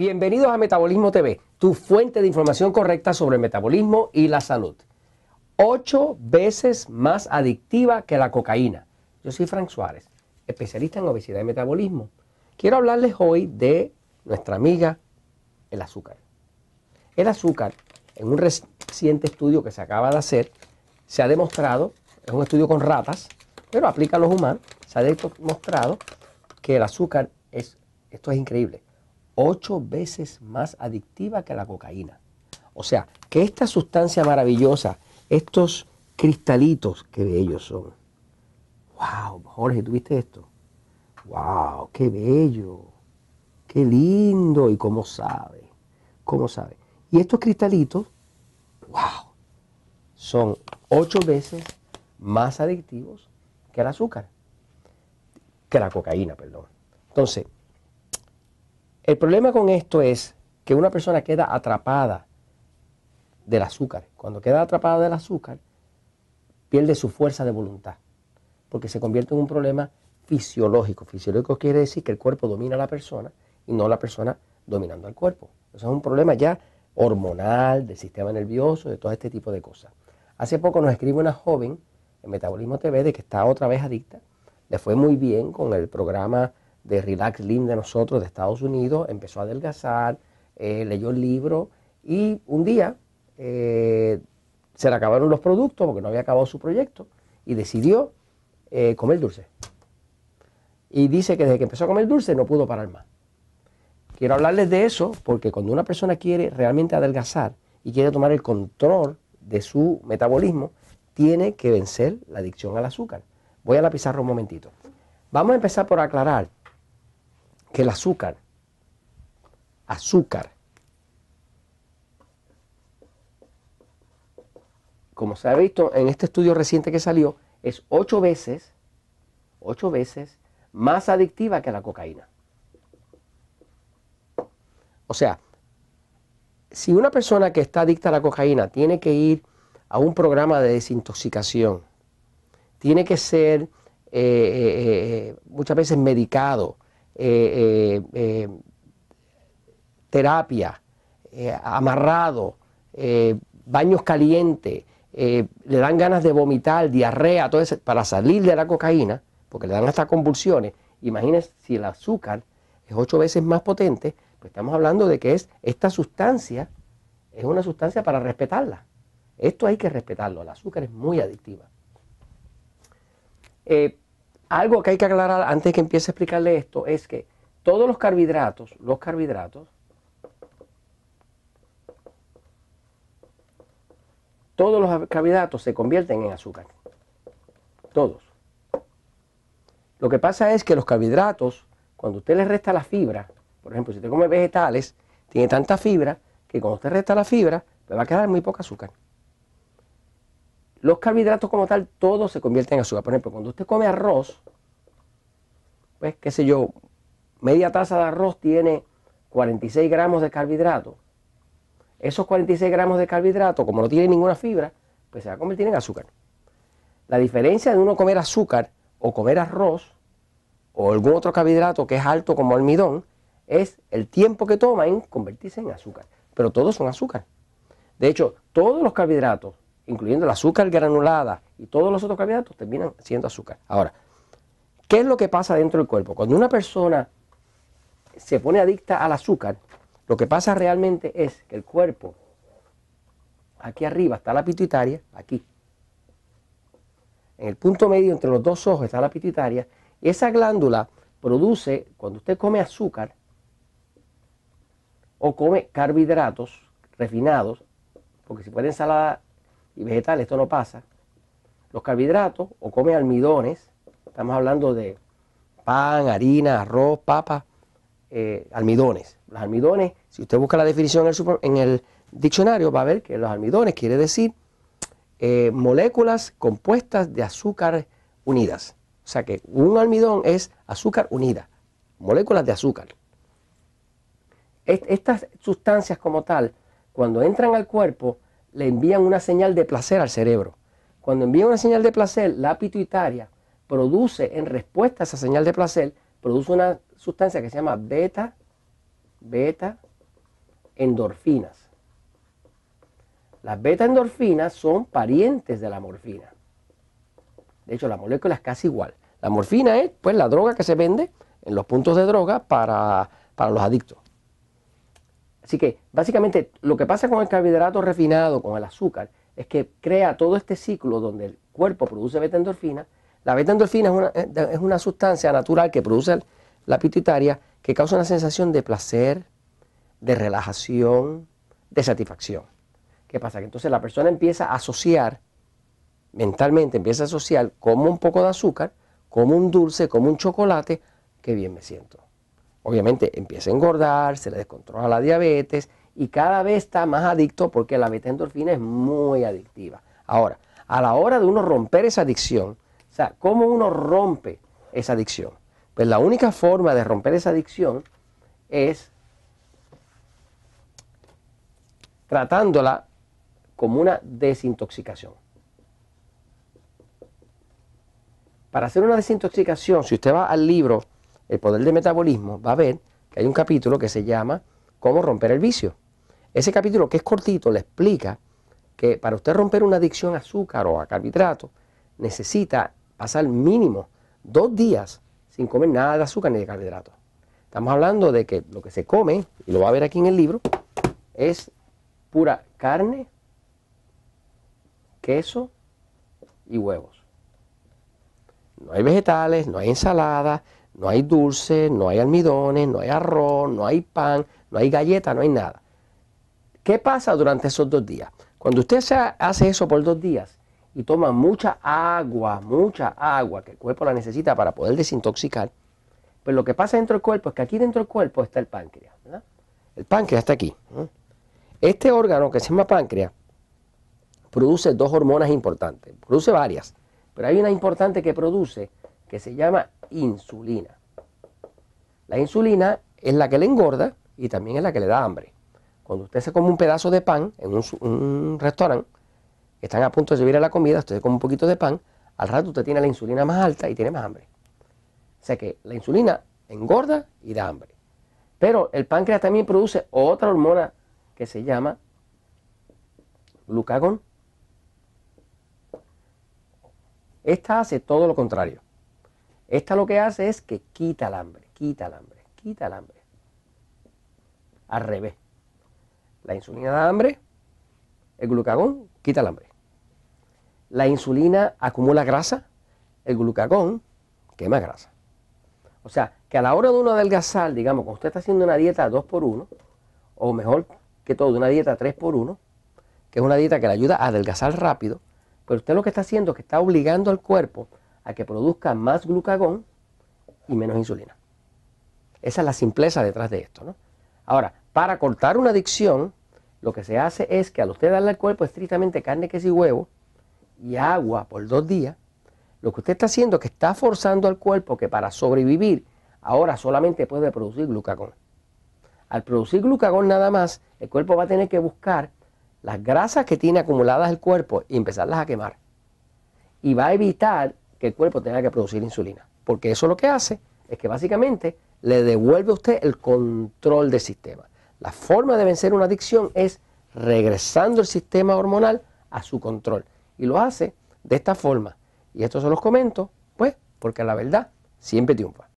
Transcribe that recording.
Bienvenidos a Metabolismo TV, tu fuente de información correcta sobre el metabolismo y la salud. Ocho veces más adictiva que la cocaína. Yo soy Frank Suárez, especialista en obesidad y metabolismo. Quiero hablarles hoy de nuestra amiga el azúcar. El azúcar, en un reciente estudio que se acaba de hacer, se ha demostrado, es un estudio con ratas, pero aplica a los humanos, se ha demostrado que el azúcar es, esto es increíble, ocho veces más adictiva que la cocaína. O sea, que esta sustancia maravillosa, estos cristalitos, qué bellos son. Wow, Jorge, ¿tuviste esto? Wow, qué bello, qué lindo y cómo sabe, cómo sabe. Y estos cristalitos, wow, son ocho veces más adictivos que el azúcar, que la cocaína, perdón. Entonces, el problema con esto es que una persona queda atrapada del azúcar. Cuando queda atrapada del azúcar, pierde su fuerza de voluntad, porque se convierte en un problema fisiológico. Fisiológico quiere decir que el cuerpo domina a la persona y no la persona dominando al cuerpo. Eso es un problema ya hormonal, del sistema nervioso, de todo este tipo de cosas. Hace poco nos escribe una joven en Metabolismo TV de que está otra vez adicta. Le fue muy bien con el programa de Relax Lim de nosotros de Estados Unidos, empezó a adelgazar, eh, leyó el libro y un día eh, se le acabaron los productos porque no había acabado su proyecto y decidió eh, comer dulce. Y dice que desde que empezó a comer dulce no pudo parar más. Quiero hablarles de eso porque cuando una persona quiere realmente adelgazar y quiere tomar el control de su metabolismo, tiene que vencer la adicción al azúcar. Voy a la pizarra un momentito. Vamos a empezar por aclarar que el azúcar, azúcar, como se ha visto en este estudio reciente que salió, es ocho veces, ocho veces más adictiva que la cocaína. O sea, si una persona que está adicta a la cocaína tiene que ir a un programa de desintoxicación, tiene que ser eh, eh, eh, muchas veces medicado, eh, eh, eh, terapia, amarrado, baños calientes, le dan ganas de vomitar, diarrea, todo eso, para salir de la cocaína, porque le dan hasta convulsiones. Imagínense si el azúcar es ocho veces más potente, pues estamos hablando de que es esta sustancia, es una sustancia para respetarla. Esto hay que respetarlo, el azúcar es muy adictiva. Algo que hay que aclarar antes que empiece a explicarle esto es que todos los carbohidratos, los carbohidratos, todos los carbohidratos se convierten en azúcar. Todos. Lo que pasa es que los carbohidratos, cuando usted le resta la fibra, por ejemplo, si usted come vegetales, tiene tanta fibra que cuando usted resta la fibra, le va a quedar muy poca azúcar. Los carbohidratos como tal, todos se convierten en azúcar. Por ejemplo, cuando usted come arroz, pues qué sé yo, media taza de arroz tiene 46 gramos de carbohidratos. Esos 46 gramos de carbohidratos, como no tiene ninguna fibra, pues se va a convertir en azúcar. La diferencia de uno comer azúcar o comer arroz o algún otro carbohidrato que es alto como almidón es el tiempo que toma en convertirse en azúcar. Pero todos son azúcar. De hecho, todos los carbohidratos incluyendo el azúcar granulada y todos los otros carbohidratos, terminan siendo azúcar. Ahora, ¿qué es lo que pasa dentro del cuerpo? Cuando una persona se pone adicta al azúcar, lo que pasa realmente es que el cuerpo, aquí arriba está la pituitaria, aquí, en el punto medio entre los dos ojos está la pituitaria, y esa glándula produce, cuando usted come azúcar o come carbohidratos refinados, porque si puede ensalada y vegetales, esto no pasa. Los carbohidratos o come almidones, estamos hablando de pan, harina, arroz, papa, eh, almidones. Los almidones, si usted busca la definición en el, diccionario, va a ver que los almidones quiere decir eh, moléculas compuestas de azúcar unidas. O sea que un almidón es azúcar unida, moléculas de azúcar. estas sustancias como tal, cuando entran al cuerpo, le envían una señal de placer al cerebro. Cuando envían una señal de placer, la pituitaria produce en respuesta a esa señal de placer, produce una sustancia que se llama beta beta endorfinas. Las beta endorfinas son parientes de la morfina. De hecho, la molécula es casi igual. La morfina es pues la droga que se vende en los puntos de droga para, para los adictos. Así que básicamente lo que pasa con el carbohidrato refinado, con el azúcar, es que crea todo este ciclo donde el cuerpo produce beta endorfina. La beta endorfina es una, una sustancia natural que produce la pituitaria que causa una sensación de placer, de relajación, de satisfacción. ¿Qué pasa? Que entonces la persona empieza a asociar, mentalmente empieza a asociar como un poco de azúcar, como un dulce, como un chocolate, qué bien me siento. Obviamente empieza a engordar, se le descontrola la diabetes y cada vez está más adicto porque la beta endorfina es muy adictiva. Ahora, a la hora de uno romper esa adicción, o sea, ¿cómo uno rompe esa adicción? Pues la única forma de romper esa adicción es tratándola como una desintoxicación. Para hacer una desintoxicación, si usted va al libro El poder del metabolismo, va a ver que hay un capítulo que se llama Cómo romper el vicio. Ese capítulo, que es cortito, le explica que para usted romper una adicción a azúcar o a carbohidratos, necesita pasar mínimo dos días sin comer nada de azúcar ni de carbohidratos. Estamos hablando de que lo que se come, y lo va a ver aquí en el libro, es pura carne, queso y huevos. No hay vegetales, no hay ensalada, no hay dulce, no hay almidones, no hay arroz, no hay pan, no hay galleta, no hay nada. ¿Qué pasa durante esos dos días? Cuando usted hace eso por dos días y toma mucha agua, mucha agua que el cuerpo la necesita para poder desintoxicar, pues lo que pasa dentro del cuerpo es que aquí dentro del cuerpo está el páncreas. El páncreas está aquí. Este órgano que se llama páncreas produce dos hormonas importantes, produce varias, pero hay una importante que produce que se llama insulina. La insulina es la que le engorda y también es la que le da hambre. Cuando usted se come un pedazo de pan en un, restaurante, están a punto de servir a la comida, usted come un poquito de pan, al rato usted tiene la insulina más alta y tiene más hambre. O sea que la insulina engorda y da hambre. Pero el páncreas también produce otra hormona que se llama glucagón. Esta hace todo lo contrario. Esta lo que hace es que quita el hambre, quita el hambre, quita el hambre. Al revés. La insulina da hambre, el glucagón quita el hambre. La insulina acumula grasa, el glucagón quema grasa. O sea, que a la hora de uno adelgazar, digamos, cuando usted está haciendo una dieta 2 por 1 o mejor que todo, una dieta 3 por 1 que es una dieta que le ayuda a adelgazar rápido, pero usted lo que está haciendo es que está obligando al cuerpo a que produzca más glucagón y menos insulina. Esa es la simpleza detrás de esto. ¿no? Ahora, para cortar una adicción, lo que se hace es que al usted darle al cuerpo estrictamente carne, queso y huevo y agua por dos días, lo que usted está haciendo es que está forzando al cuerpo que para sobrevivir ahora solamente puede producir glucagón. Al producir glucagón nada más, el cuerpo va a tener que buscar las grasas que tiene acumuladas el cuerpo y empezarlas a quemar. Y va a evitar que el cuerpo tenga que producir insulina. Porque eso lo que hace es que básicamente le devuelve a usted el control del sistema. La forma de vencer una adicción es regresando el sistema hormonal a su control. Y lo hace de esta forma. Y esto se los comento, pues, porque la verdad siempre triunfa.